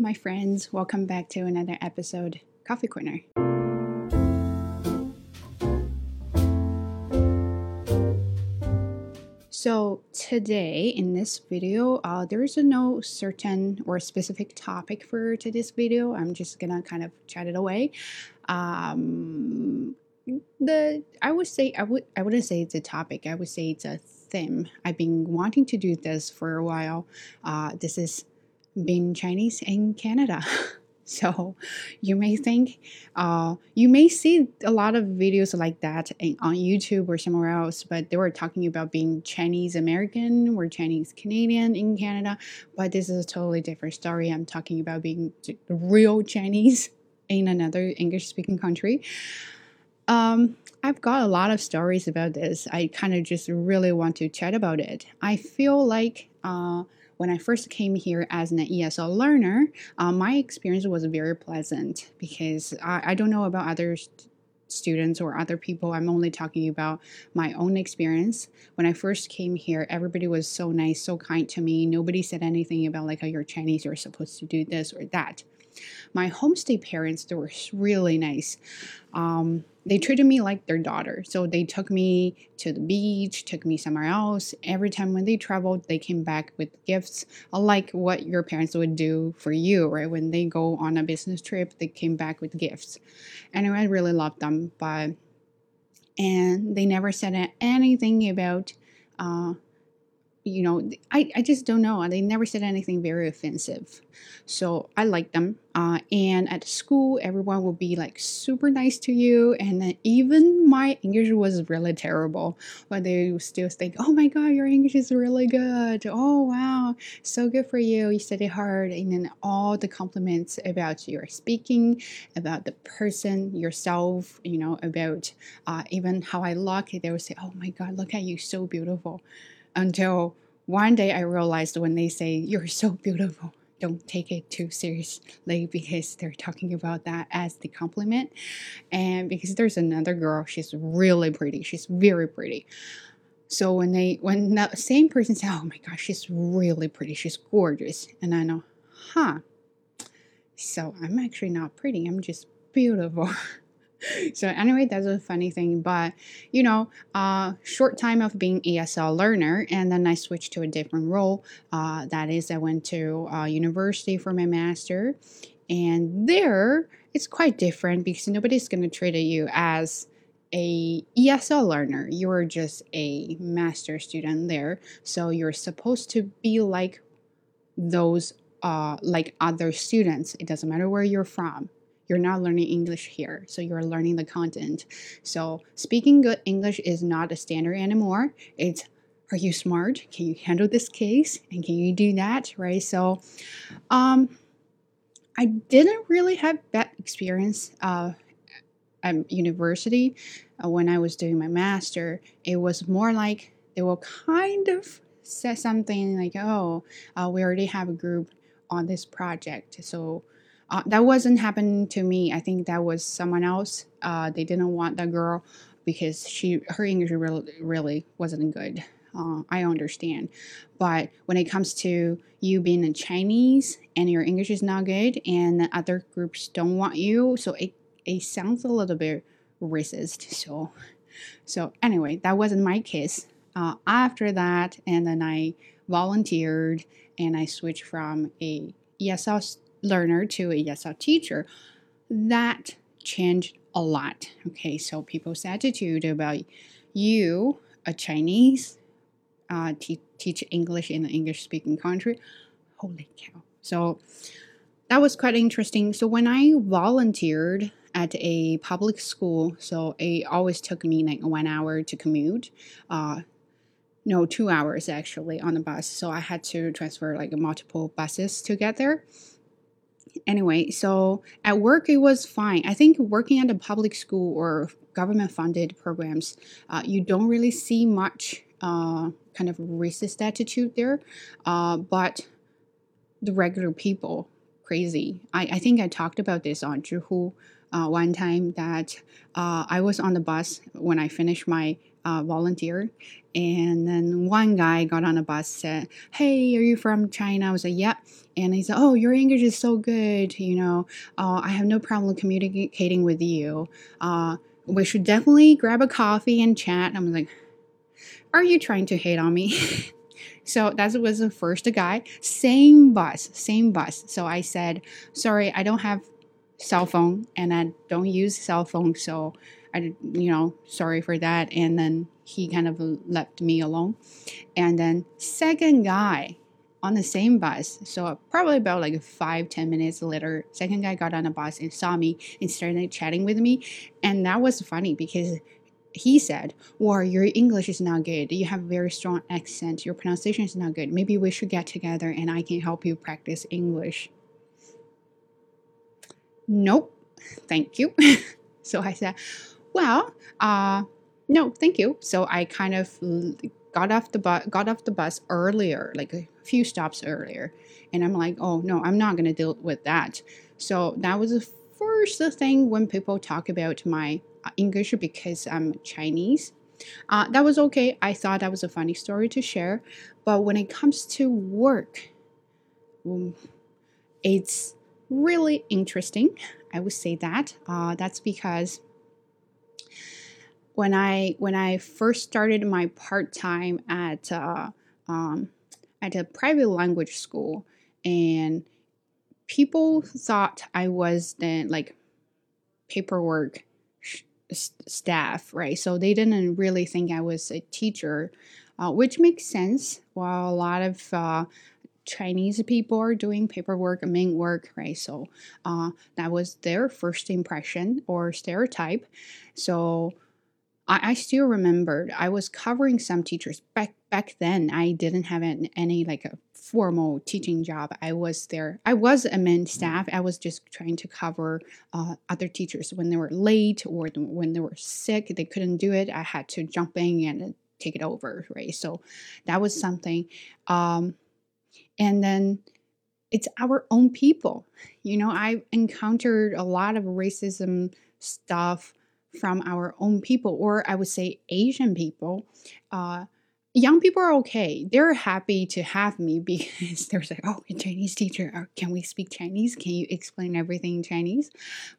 my friends. Welcome back to another episode, Coffee Corner. So today in this video, uh, there is no certain or specific topic for today's video. I'm just gonna kind of chat it away. Um, the I would say I would I wouldn't say it's a topic. I would say it's a theme. I've been wanting to do this for a while. Uh, this is being Chinese in Canada. So you may think, uh, you may see a lot of videos like that in, on YouTube or somewhere else, but they were talking about being Chinese American or Chinese Canadian in Canada. But this is a totally different story. I'm talking about being real Chinese in another English speaking country. Um, I've got a lot of stories about this. I kind of just really want to chat about it. I feel like uh, when I first came here as an ESL learner, uh, my experience was very pleasant because I, I don't know about other students or other people. I'm only talking about my own experience. When I first came here, everybody was so nice, so kind to me. Nobody said anything about like, oh, you're Chinese, you're supposed to do this or that. My homestay parents, they were really nice. Um, they treated me like their daughter. So they took me to the beach, took me somewhere else. Every time when they traveled, they came back with gifts, like what your parents would do for you, right? When they go on a business trip, they came back with gifts. And I really loved them, but and they never said anything about uh, you know, I, I just don't know. They never said anything very offensive. So I like them. Uh, and at school, everyone will be like super nice to you. And then even my English was really terrible, but they still think, oh my God, your English is really good. Oh, wow. So good for you. You study hard. And then all the compliments about your speaking, about the person, yourself, you know, about uh, even how I look. They will say, oh my God, look at you, so beautiful until one day I realized when they say, You're so beautiful, don't take it too seriously because they're talking about that as the compliment. And because there's another girl, she's really pretty, she's very pretty. So when they when the same person says, "Oh my gosh, she's really pretty, she's gorgeous," and I know, huh? So I'm actually not pretty. I'm just beautiful. so anyway that's a funny thing but you know uh short time of being esl learner and then i switched to a different role uh, that is i went to uh, university for my master and there it's quite different because nobody's going to treat you as a ESL learner. You're just a master student there. So you're supposed to be like those uh like other students. It doesn't matter where you're from you're not learning English here. So you're learning the content. So speaking good English is not a standard anymore. It's are you smart? Can you handle this case? And can you do that? Right. So um I didn't really have that experience uh, at university uh, when I was doing my master. It was more like they will kind of say something like, "Oh, uh, we already have a group on this project, so uh, that wasn't happening to me. I think that was someone else. Uh, they didn't want that girl because she her English really really wasn't good. Uh, I understand, but when it comes to you being a Chinese and your English is not good, and other groups don't want you, so it it sounds a little bit racist. So, so anyway, that wasn't my case. Uh, after that, and then I volunteered and I switched from a ESL learner to a ESL teacher, that changed a lot. Okay, so people's attitude about you, a Chinese, uh, te- teach English in an English speaking country. Holy cow. So that was quite interesting. So when I volunteered at a public school, so it always took me like one hour to commute. Uh, no, two hours actually on the bus. So I had to transfer like multiple buses to get there anyway, so at work it was fine. I think working at a public school or government funded programs, uh, you don't really see much uh, kind of racist attitude there. Uh, but the regular people, crazy. I, I think I talked about this on Zhihu uh, one time that uh, I was on the bus when I finished my uh, volunteer. And then one guy got on a bus, said, Hey, are you from China? I was like, Yep. And he said, Oh, your English is so good. You know, uh, I have no problem communicating with you. Uh, we should definitely grab a coffee and chat. I'm like, Are you trying to hate on me? so that was the first guy. Same bus, same bus. So I said, Sorry, I don't have cell phone and I don't use cell phone. So I, you know, sorry for that. And then he kind of left me alone. And then second guy on the same bus. So probably about like five, ten minutes later, second guy got on a bus and saw me and started chatting with me. And that was funny because he said, Well, your English is not good. You have a very strong accent. Your pronunciation is not good. Maybe we should get together and I can help you practice English. Nope, thank you. so I said, Well, uh, no, thank you. So I kind of got off the bus got off the bus earlier, like a few stops earlier. And I'm like, oh no, I'm not gonna deal with that. So that was the first thing when people talk about my uh, English because I'm Chinese. Uh, that was okay. I thought that was a funny story to share. But when it comes to work, um, it's really interesting. I would say that. Uh, that's because when I when I first started my part time at uh, um, at a private language school, and people thought I was the like paperwork staff, right? So they didn't really think I was a teacher, uh, which makes sense. While a lot of uh, Chinese people are doing paperwork and main work, right? So uh, that was their first impression or stereotype. So I, I still remembered I was covering some teachers back back then. I didn't have any, any like a formal teaching job. I was there. I was a main staff. I was just trying to cover uh, other teachers when they were late or when they were sick. They couldn't do it. I had to jump in and take it over, right? So that was something. Um, and then it's our own people. You know, I encountered a lot of racism stuff from our own people, or I would say Asian people. Uh, young people are okay. They're happy to have me because they're like, oh, a Chinese teacher. Uh, can we speak Chinese? Can you explain everything in Chinese?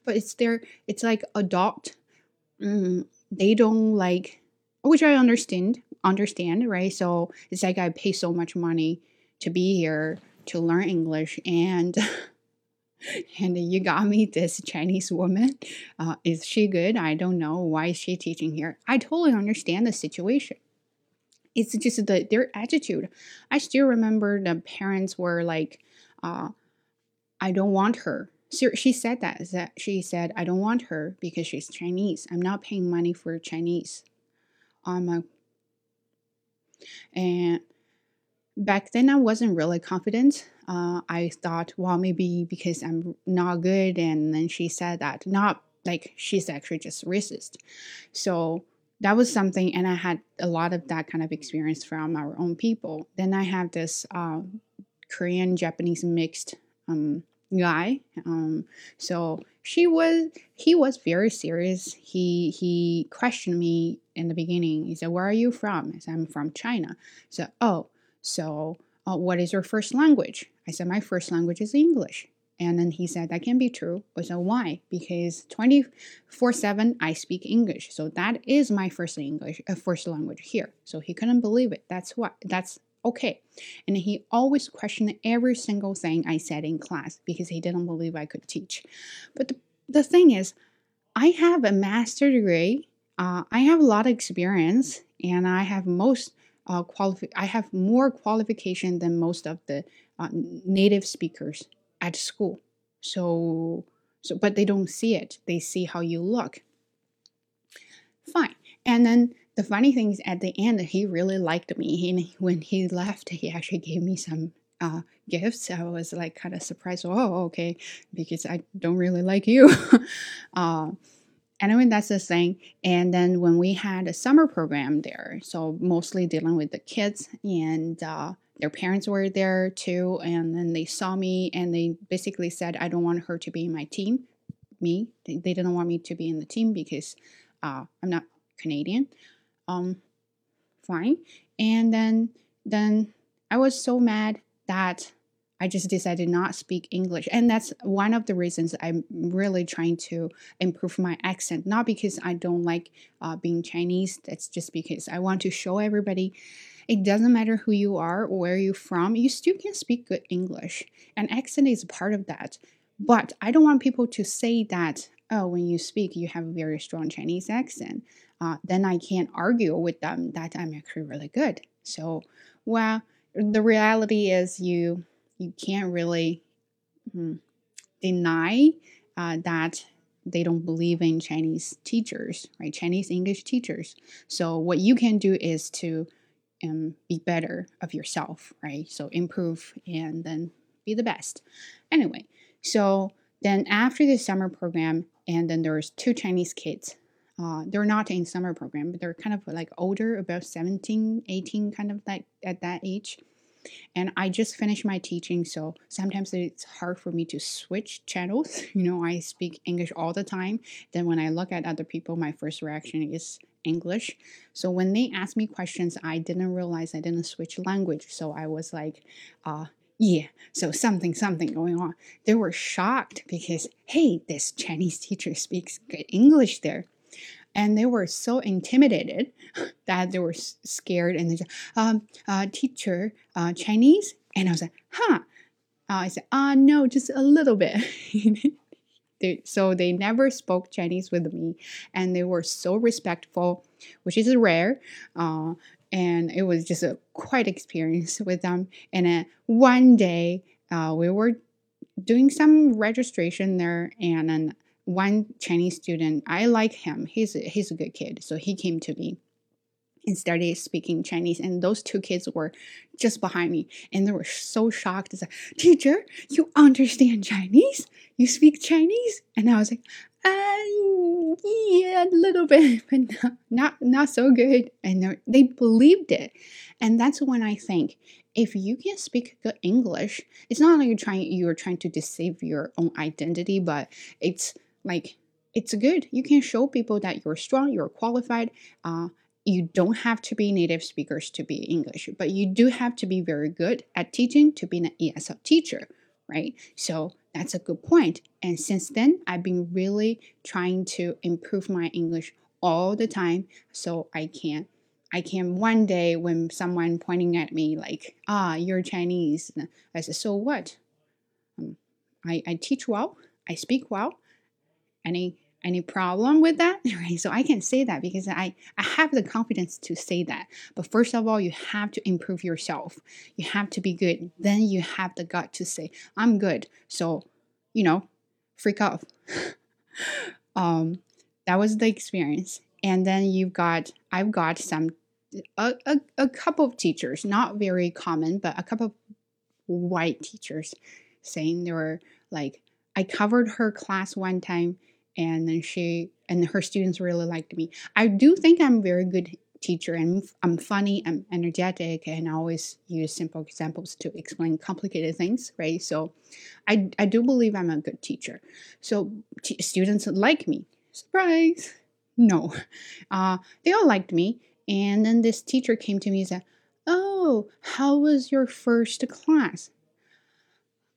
But it's their, it's like adult. Mm, they don't like, which I understand, understand, right? So it's like I pay so much money to be here to learn English and and you got me this Chinese woman. Uh, is she good? I don't know. Why is she teaching here? I totally understand the situation. It's just the, their attitude. I still remember the parents were like, uh, I don't want her. She said that, that she said, I don't want her because she's Chinese. I'm not paying money for Chinese. Um, uh, and back then I wasn't really confident. Uh, I thought, well, maybe because I'm not good, and then she said that not like she's actually just racist. So that was something, and I had a lot of that kind of experience from our own people. Then I have this uh, Korean Japanese mixed um, guy. Um, so she was, he was very serious. He he questioned me in the beginning. He said, "Where are you from?" I said, "I'm from China." So, oh so, uh, what is your first language? I said, my first language is English. And then he said, that can be true. I said, why? Because 24 7, I speak English. So that is my first English, uh, first language here. So he couldn't believe it. That's what, that's okay. And he always questioned every single thing I said in class because he didn't believe I could teach. But the, the thing is, I have a master degree. Uh, I have a lot of experience, and I have most uh, qualifi- I have more qualification than most of the uh, native speakers at school. So, so, but they don't see it. They see how you look. Fine. And then the funny thing is, at the end, he really liked me. He, when he left, he actually gave me some uh, gifts. I was like kind of surprised. Oh, okay, because I don't really like you. uh, anyway, that's the thing. And then when we had a summer program there, so mostly dealing with the kids and uh, their parents were there too. And then they saw me and they basically said, I don't want her to be in my team. Me, they, didn't want me to be in the team because uh, I'm not Canadian. um, fine. And then then I was so mad that I just decided not speak English. And that's one of the reasons I'm really trying to improve my accent. Not because I don't like uh, being Chinese, that's just because I want to show everybody it doesn't matter who you are or where you're from, you still can speak good English. And accent is part of that. But I don't want people to say that, oh, when you speak, you have a very strong Chinese accent. Uh, then I can't argue with them that I'm actually really good. So, well, the reality is you you can't really hmm, deny uh, that they don't believe in Chinese teachers, right? Chinese English teachers. So what you can do is to um, be better of yourself, right? So improve and then be the best. Anyway, so then after the summer program, and then there's two Chinese kids. Uh, they're not in summer program, but they're kind of like older, about 17, 18, kind of like at that age. And I just finished my teaching, so sometimes it's hard for me to switch channels. You know, I speak English all the time. Then when I look at other people, my first reaction is English. So when they asked me questions, I didn't realize I didn't switch language. So I was like, uh, yeah, so something, something going on. They were shocked because, hey, this Chinese teacher speaks good English there. And they were so intimidated that they were scared and they said, um, uh, teacher, uh, Chinese? And I was like, huh. Uh, I said, ah, no, just a little bit. they, so they never spoke Chinese with me, and they were so respectful, which is rare. Uh, and it was just a quite experience with them. And one day uh, we were doing some registration there, and then one Chinese student, I like him. He's a, he's a good kid, so he came to me and started speaking Chinese. And those two kids were just behind me, and they were so shocked. It's like, "Teacher, you understand Chinese? You speak Chinese?" And I was like, uh, yeah, a little bit, but not, not, not so good. And they believed it. And that's when I think if you can speak good English, it's not like you're trying you're trying to deceive your own identity, but it's like it's good. You can show people that you're strong, you're qualified. Uh, you don't have to be native speakers to be English, but you do have to be very good at teaching to be an ESL teacher, right? So that's a good point. And since then, I've been really trying to improve my English all the time so I can I can one day when someone pointing at me like, ah, you're Chinese, I said, so what? Um, I, I teach well, I speak well. Any any problem with that? Right so i can say that because i i have the confidence to say that. But first of all you have to improve yourself. You have to be good. Then you have the gut to say i'm good. So you know freak off um that was the experience. And then you've got i've got some a, a, a couple of teachers not very common but a couple of white teachers saying they were like i covered her class one time and then she and her students really liked me. I do think I'm a very good teacher and I'm funny, I'm energetic, and I always use simple examples to explain complicated things, right? So I, I do believe I'm a good teacher. So t- students like me. Surprise! No. Uh, they all liked me. And then this teacher came to me and said, Oh, how was your first class?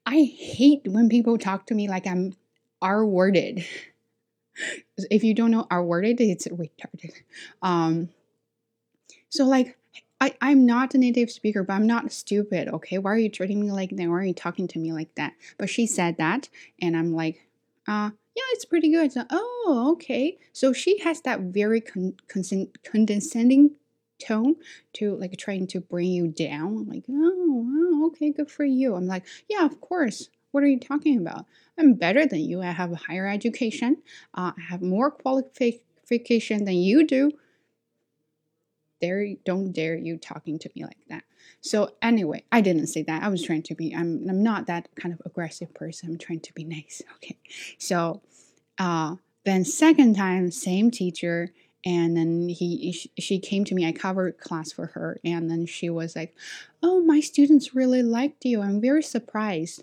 I hate when people talk to me like I'm R worded if you don't know our word it's retarded um so like I, I'm not a native speaker, but I'm not stupid, okay? Why are you treating me like that? Why are you talking to me like that? But she said that, and I'm like, uh, yeah, it's pretty good. So, oh, okay. So she has that very con- con- condescending tone to like trying to bring you down. I'm like, oh, okay, good for you. I'm like, yeah, of course. What are you talking about? I'm better than you. I have a higher education. Uh, I have more qualification than you do. Dare don't dare you talking to me like that. So anyway, I didn't say that. I was trying to be. I'm I'm not that kind of aggressive person. I'm trying to be nice. Okay. So, uh, then second time, same teacher and then he she came to me i covered class for her and then she was like oh my students really liked you i'm very surprised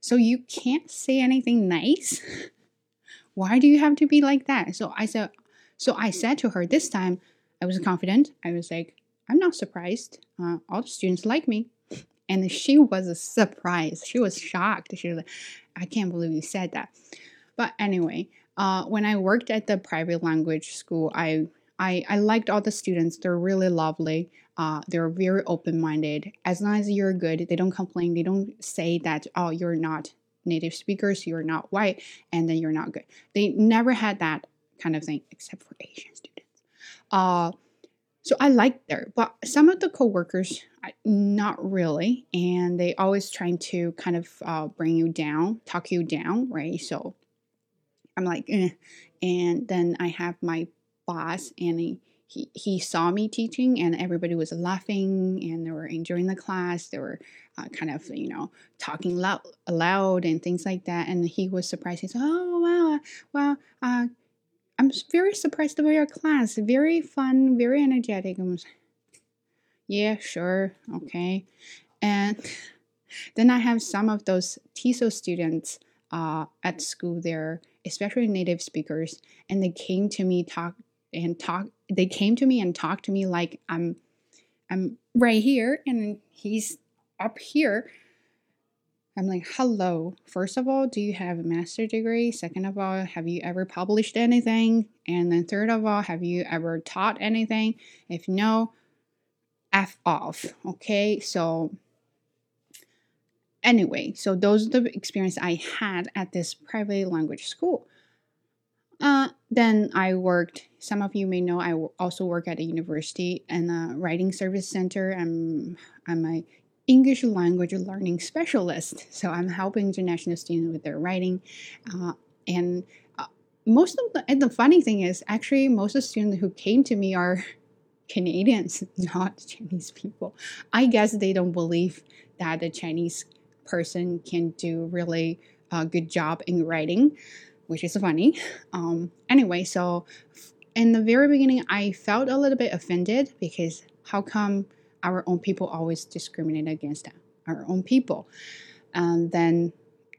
so you can't say anything nice? Why do you have to be like that? So I said, So I said to her this time, I was confident. I was like, I'm not surprised. Uh, all the students like me. And she was surprised. She was shocked. She was like, I can't believe you said that. But anyway, uh, when I worked at the private language school, I, I, I liked all the students. They're really lovely. Uh, they're very open minded. As long as you're good, they don't complain. They don't say that, oh, you're not native speakers, you're not white, and then you're not good. They never had that kind of thing, except for Asian students. Uh, so I liked there, but some of the coworkers, not really, and they always trying to kind of uh, bring you down, talk you down, right? So I'm like, eh. and then I have my boss, and he, he he saw me teaching, and everybody was laughing, and they were enjoying the class. They were uh, kind of you know talking loud, loud and things like that, and he was surprised. He said, "Oh wow, wow, uh, I'm very surprised about your class. Very fun, very energetic. Was, yeah, sure, okay. And then I have some of those TESOL students uh, at school there, especially native speakers, and they came to me talk and talk. They came to me and talked to me like I'm, I'm right here, and he's up here I'm like, hello. First of all, do you have a master degree? Second of all, have you ever published anything? And then third of all, have you ever taught anything? If no, F off. Okay, so anyway, so those are the experience I had at this private language school. Uh, then I worked. Some of you may know I also work at a university and a writing service center. I'm I'm a English language learning specialist. So I'm helping international students with their writing. Uh, and uh, most of the, and the funny thing is, actually, most of the students who came to me are Canadians, not Chinese people. I guess they don't believe that a Chinese person can do really a good job in writing, which is funny. Um, anyway, so in the very beginning, I felt a little bit offended because how come our own people always discriminate against our own people. And then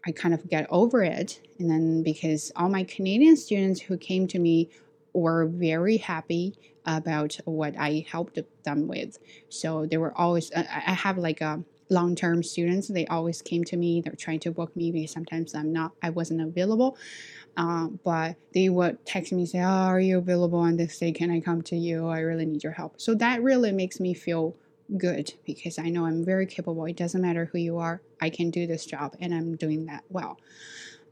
I kind of get over it. And then because all my Canadian students who came to me were very happy about what I helped them with. So they were always, I have like a long term students. They always came to me. They're trying to book me because sometimes I'm not, I wasn't available. Uh, but they would text me, say, Oh, are you available on this day? Can I come to you? I really need your help. So that really makes me feel good because I know I'm very capable. It doesn't matter who you are, I can do this job and I'm doing that well.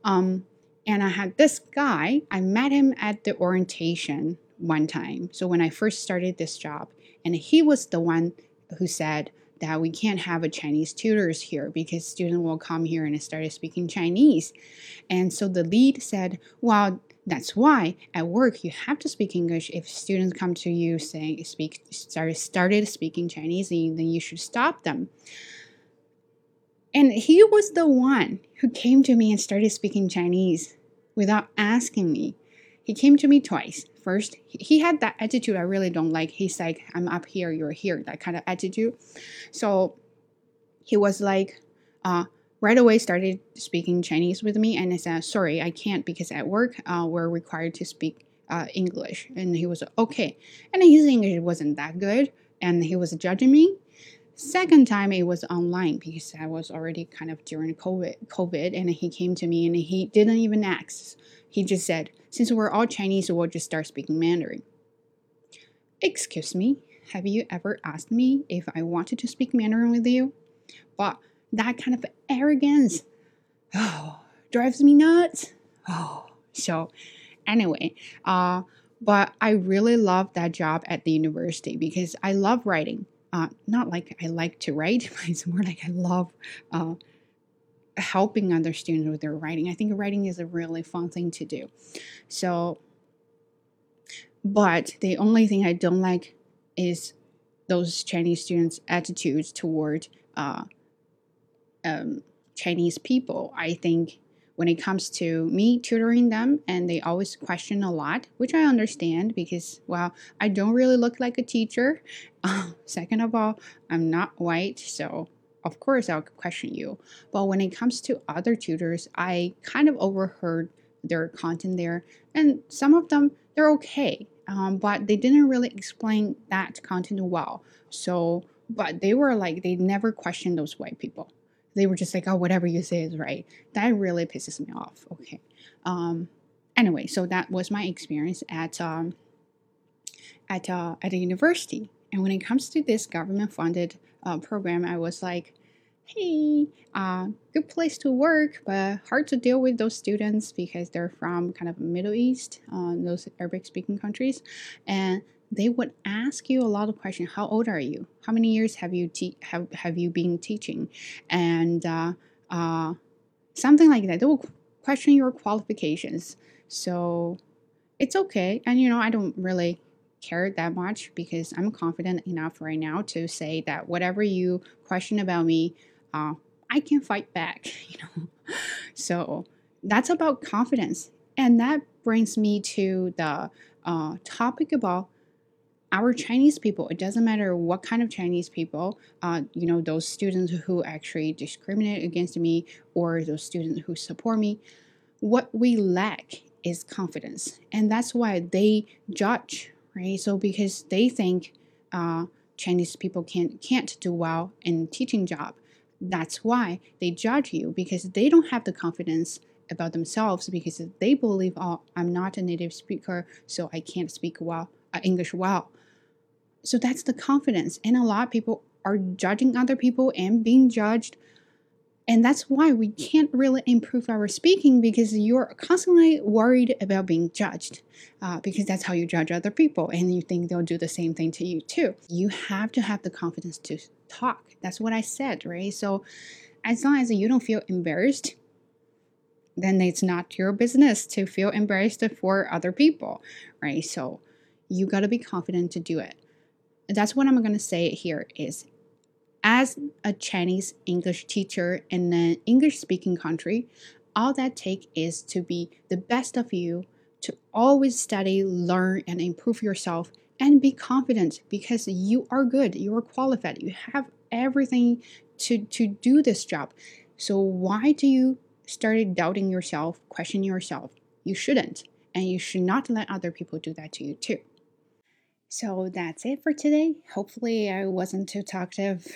Um, and I had this guy, I met him at the orientation one time. So when I first started this job, and he was the one who said that we can't have a Chinese tutors here because students will come here and start speaking Chinese. And so the lead said, well, that's why at work you have to speak English. If students come to you saying speak started started speaking Chinese, then you should stop them. And he was the one who came to me and started speaking Chinese without asking me. He came to me twice. First, he had that attitude I really don't like. He's like, I'm up here, you're here, that kind of attitude. So he was like, uh, right away started speaking Chinese with me, and I said, "Sorry, I can't because at work uh, we're required to speak uh, English." And he was okay, and his English wasn't that good, and he was judging me. Second time it was online because I was already kind of during COVID, COVID, and he came to me and he didn't even ask. He just said, "Since we're all Chinese, we'll just start speaking Mandarin." Excuse me, have you ever asked me if I wanted to speak Mandarin with you? But that kind of arrogance oh, drives me nuts. Oh, so anyway, uh, but I really love that job at the university because I love writing. Uh, not like I like to write, but it's more like I love uh, helping other students with their writing. I think writing is a really fun thing to do. So, but the only thing I don't like is those Chinese students' attitudes toward uh, um, Chinese people. I think when it comes to me tutoring them, and they always question a lot, which I understand because, well, I don't really look like a teacher. Second of all, I'm not white, so of course I'll question you. But when it comes to other tutors, I kind of overheard their content there, and some of them they're okay. um, but they didn't really explain that content well. So, but they were like, they never questioned those white people. They were just like, oh, whatever you say is right. That really pisses me off. Okay. Um, anyway, so that was my experience at um, at uh, at a university. And when it comes to this government funded uh, program, I was like, hey, uh, good place to work, but hard to deal with those students because they're from kind of Middle East, uh, those Arabic speaking countries, and they would ask you a lot of questions. How old are you? How many years have you te- have have you been teaching? And uh, uh, something like that. They will question your qualifications. So it's okay, and you know I don't really care that much because I'm confident enough right now to say that whatever you question about me, uh, I can fight back, you know. So that's about confidence. And that brings me to the uh, topic about our Chinese people. It doesn't matter what kind of Chinese people, uh, you know, those students who actually discriminate against me or those students who support me. What we lack is confidence. And that's why they judge, right? So because they think uh, Chinese people can't, can't do well in teaching job that's why they judge you because they don't have the confidence about themselves because they believe, oh, I'm not a native speaker, so I can't speak well uh, English well. So that's the confidence, and a lot of people are judging other people and being judged. And that's why we can't really improve our speaking because you're constantly worried about being judged, uh, because that's how you judge other people, and you think they'll do the same thing to you too. You have to have the confidence to talk. That's what I said, right? So as long as you don't feel embarrassed, then it's not your business to feel embarrassed for other people, right? So you got to be confident to do it. That's what I'm going to say here is as a Chinese English teacher in an English speaking country, all that take is to be the best of you, to always study, learn and improve yourself and be confident because you are good, you are qualified, you have everything to, to do this job. So why do you started doubting yourself, questioning yourself? You shouldn't. And you should not let other people do that to you too. So that's it for today. Hopefully I wasn't too talkative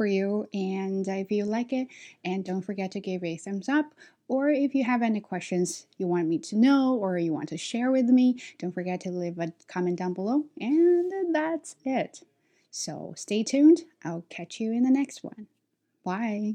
for you and if you like it and don't forget to give a thumbs up or if you have any questions you want me to know or you want to share with me, don't forget to leave a comment down below. And that's it. So stay tuned. I'll catch you in the next one. Bye.